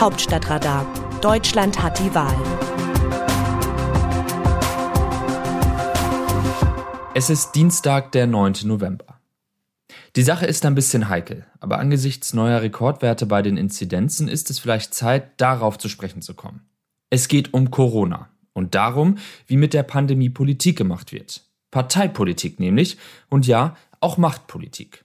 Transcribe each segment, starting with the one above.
Hauptstadtradar. Deutschland hat die Wahl. Es ist Dienstag, der 9. November. Die Sache ist ein bisschen heikel, aber angesichts neuer Rekordwerte bei den Inzidenzen ist es vielleicht Zeit, darauf zu sprechen zu kommen. Es geht um Corona und darum, wie mit der Pandemie Politik gemacht wird. Parteipolitik nämlich und ja, auch Machtpolitik.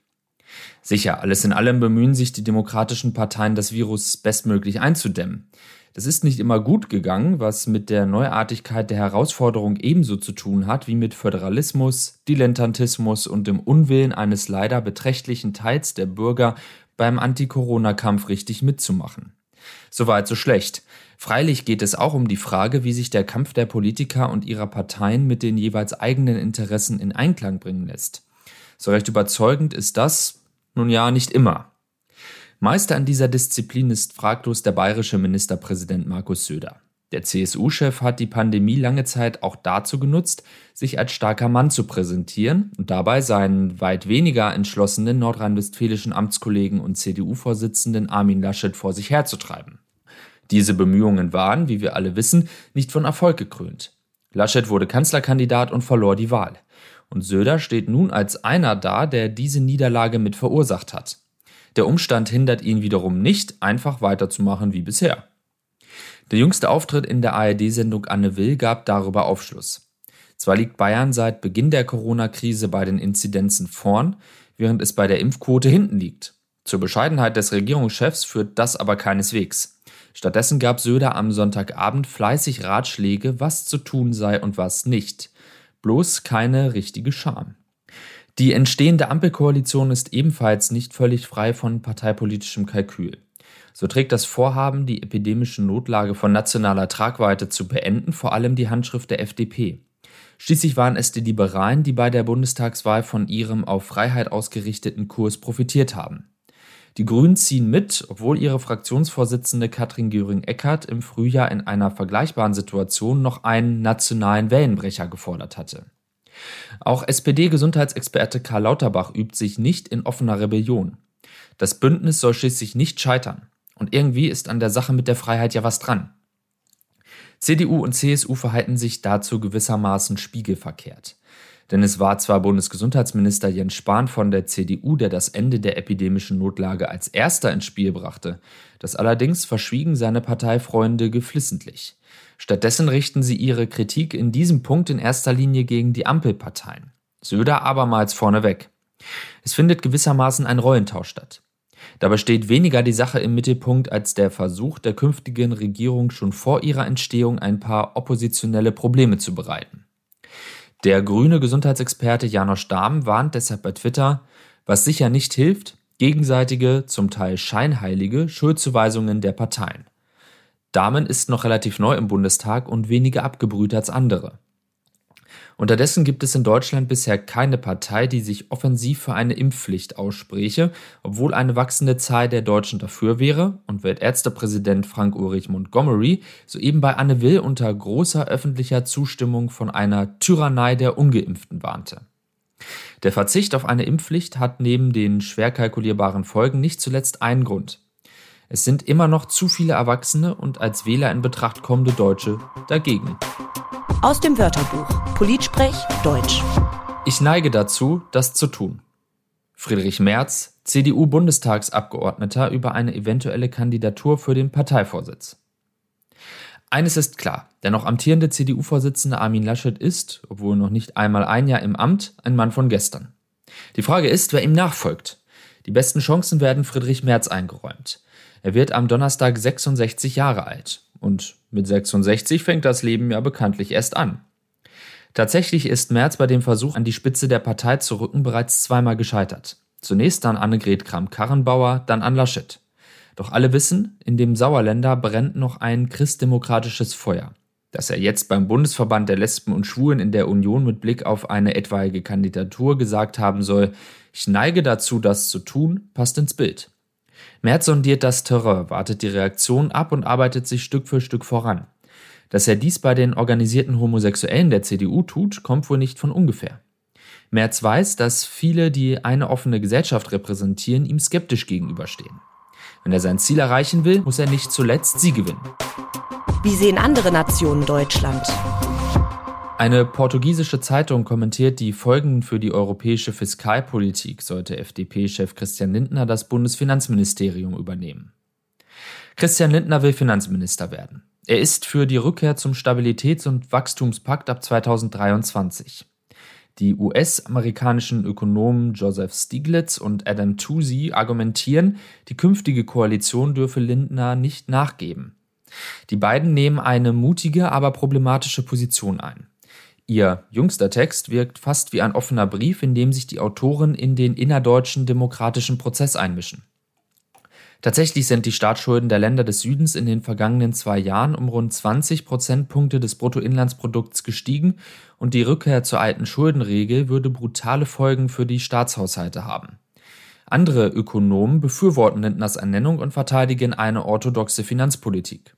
Sicher, alles in allem bemühen sich die demokratischen Parteien, das Virus bestmöglich einzudämmen. Das ist nicht immer gut gegangen, was mit der Neuartigkeit der Herausforderung ebenso zu tun hat wie mit Föderalismus, Dilettantismus und dem Unwillen eines leider beträchtlichen Teils der Bürger beim Anti-Corona-Kampf richtig mitzumachen. Soweit so schlecht. Freilich geht es auch um die Frage, wie sich der Kampf der Politiker und ihrer Parteien mit den jeweils eigenen Interessen in Einklang bringen lässt. So recht überzeugend ist das, nun ja, nicht immer. Meister an dieser Disziplin ist fraglos der bayerische Ministerpräsident Markus Söder. Der CSU-Chef hat die Pandemie lange Zeit auch dazu genutzt, sich als starker Mann zu präsentieren und dabei seinen weit weniger entschlossenen nordrhein-westfälischen Amtskollegen und CDU-Vorsitzenden Armin Laschet vor sich herzutreiben. Diese Bemühungen waren, wie wir alle wissen, nicht von Erfolg gekrönt. Laschet wurde Kanzlerkandidat und verlor die Wahl. Und Söder steht nun als einer da, der diese Niederlage mit verursacht hat. Der Umstand hindert ihn wiederum nicht, einfach weiterzumachen wie bisher. Der jüngste Auftritt in der ARD-Sendung Anne Will gab darüber Aufschluss. Zwar liegt Bayern seit Beginn der Corona-Krise bei den Inzidenzen vorn, während es bei der Impfquote hinten liegt. Zur Bescheidenheit des Regierungschefs führt das aber keineswegs. Stattdessen gab Söder am Sonntagabend fleißig Ratschläge, was zu tun sei und was nicht. Bloß keine richtige Scham. Die entstehende Ampelkoalition ist ebenfalls nicht völlig frei von parteipolitischem Kalkül. So trägt das Vorhaben, die epidemische Notlage von nationaler Tragweite zu beenden, vor allem die Handschrift der FDP. Schließlich waren es die Liberalen, die bei der Bundestagswahl von ihrem auf Freiheit ausgerichteten Kurs profitiert haben. Die Grünen ziehen mit, obwohl ihre Fraktionsvorsitzende Katrin Göring-Eckardt im Frühjahr in einer vergleichbaren Situation noch einen nationalen Wellenbrecher gefordert hatte. Auch SPD-Gesundheitsexperte Karl Lauterbach übt sich nicht in offener Rebellion. Das Bündnis soll schließlich nicht scheitern. Und irgendwie ist an der Sache mit der Freiheit ja was dran. CDU und CSU verhalten sich dazu gewissermaßen spiegelverkehrt. Denn es war zwar Bundesgesundheitsminister Jens Spahn von der CDU, der das Ende der epidemischen Notlage als erster ins Spiel brachte. Das allerdings verschwiegen seine Parteifreunde geflissentlich. Stattdessen richten sie ihre Kritik in diesem Punkt in erster Linie gegen die Ampelparteien. Söder abermals vorneweg. Es findet gewissermaßen ein Rollentausch statt. Dabei steht weniger die Sache im Mittelpunkt als der Versuch der künftigen Regierung schon vor ihrer Entstehung ein paar oppositionelle Probleme zu bereiten. Der grüne Gesundheitsexperte Janosch Dahm warnt deshalb bei Twitter, was sicher nicht hilft, gegenseitige, zum Teil scheinheilige Schuldzuweisungen der Parteien. Dahmen ist noch relativ neu im Bundestag und weniger abgebrüht als andere. Unterdessen gibt es in Deutschland bisher keine Partei, die sich offensiv für eine Impfpflicht ausspräche, obwohl eine wachsende Zahl der Deutschen dafür wäre und Weltärztepräsident Frank-Ulrich Montgomery soeben bei Anne Will unter großer öffentlicher Zustimmung von einer Tyrannei der Ungeimpften warnte. Der Verzicht auf eine Impfpflicht hat neben den schwer kalkulierbaren Folgen nicht zuletzt einen Grund. Es sind immer noch zu viele Erwachsene und als Wähler in Betracht kommende Deutsche dagegen. Aus dem Wörterbuch Politsprech Deutsch. Ich neige dazu, das zu tun. Friedrich Merz, CDU-Bundestagsabgeordneter über eine eventuelle Kandidatur für den Parteivorsitz. Eines ist klar, der noch amtierende CDU-Vorsitzende Armin Laschet ist, obwohl noch nicht einmal ein Jahr im Amt, ein Mann von gestern. Die Frage ist, wer ihm nachfolgt. Die besten Chancen werden Friedrich Merz eingeräumt. Er wird am Donnerstag 66 Jahre alt. Und mit 66 fängt das Leben ja bekanntlich erst an. Tatsächlich ist Merz bei dem Versuch, an die Spitze der Partei zu rücken, bereits zweimal gescheitert. Zunächst an Annegret Kramp-Karrenbauer, dann an Laschet. Doch alle wissen, in dem Sauerländer brennt noch ein christdemokratisches Feuer. Dass er jetzt beim Bundesverband der Lesben und Schwulen in der Union mit Blick auf eine etwaige Kandidatur gesagt haben soll, ich neige dazu, das zu tun, passt ins Bild. Merz sondiert das Terrain, wartet die Reaktion ab und arbeitet sich Stück für Stück voran. Dass er dies bei den organisierten Homosexuellen der CDU tut, kommt wohl nicht von ungefähr. Merz weiß, dass viele, die eine offene Gesellschaft repräsentieren, ihm skeptisch gegenüberstehen. Wenn er sein Ziel erreichen will, muss er nicht zuletzt sie gewinnen. Wie sehen andere Nationen Deutschland? Eine portugiesische Zeitung kommentiert die Folgen für die europäische Fiskalpolitik, sollte FDP-Chef Christian Lindner das Bundesfinanzministerium übernehmen. Christian Lindner will Finanzminister werden. Er ist für die Rückkehr zum Stabilitäts- und Wachstumspakt ab 2023. Die US-amerikanischen Ökonomen Joseph Stiglitz und Adam Toozy argumentieren, die künftige Koalition dürfe Lindner nicht nachgeben. Die beiden nehmen eine mutige, aber problematische Position ein. Ihr jüngster Text wirkt fast wie ein offener Brief, in dem sich die Autoren in den innerdeutschen demokratischen Prozess einmischen. Tatsächlich sind die Staatsschulden der Länder des Südens in den vergangenen zwei Jahren um rund 20 Prozentpunkte des Bruttoinlandsprodukts gestiegen und die Rückkehr zur alten Schuldenregel würde brutale Folgen für die Staatshaushalte haben. Andere Ökonomen befürworten Lindners Ernennung und verteidigen eine orthodoxe Finanzpolitik.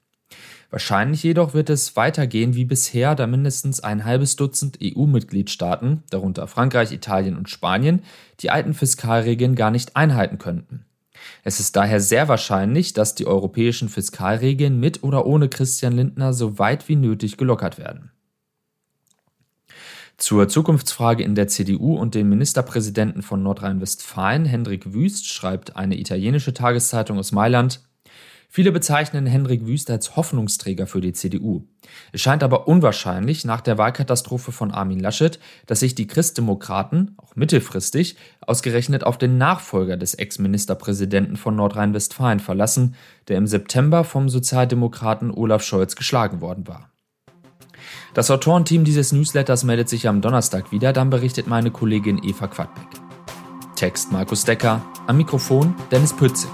Wahrscheinlich jedoch wird es weitergehen wie bisher, da mindestens ein halbes Dutzend EU-Mitgliedstaaten, darunter Frankreich, Italien und Spanien, die alten Fiskalregeln gar nicht einhalten könnten. Es ist daher sehr wahrscheinlich, dass die europäischen Fiskalregeln mit oder ohne Christian Lindner so weit wie nötig gelockert werden. Zur Zukunftsfrage in der CDU und dem Ministerpräsidenten von Nordrhein-Westfalen, Hendrik Wüst, schreibt eine italienische Tageszeitung aus Mailand, Viele bezeichnen Henrik Wüst als Hoffnungsträger für die CDU. Es scheint aber unwahrscheinlich nach der Wahlkatastrophe von Armin Laschet, dass sich die Christdemokraten, auch mittelfristig, ausgerechnet auf den Nachfolger des Ex-Ministerpräsidenten von Nordrhein-Westfalen verlassen, der im September vom Sozialdemokraten Olaf Scholz geschlagen worden war. Das Autorenteam dieses Newsletters meldet sich am Donnerstag wieder, dann berichtet meine Kollegin Eva Quadbeck. Text Markus Decker, am Mikrofon Dennis Pützig.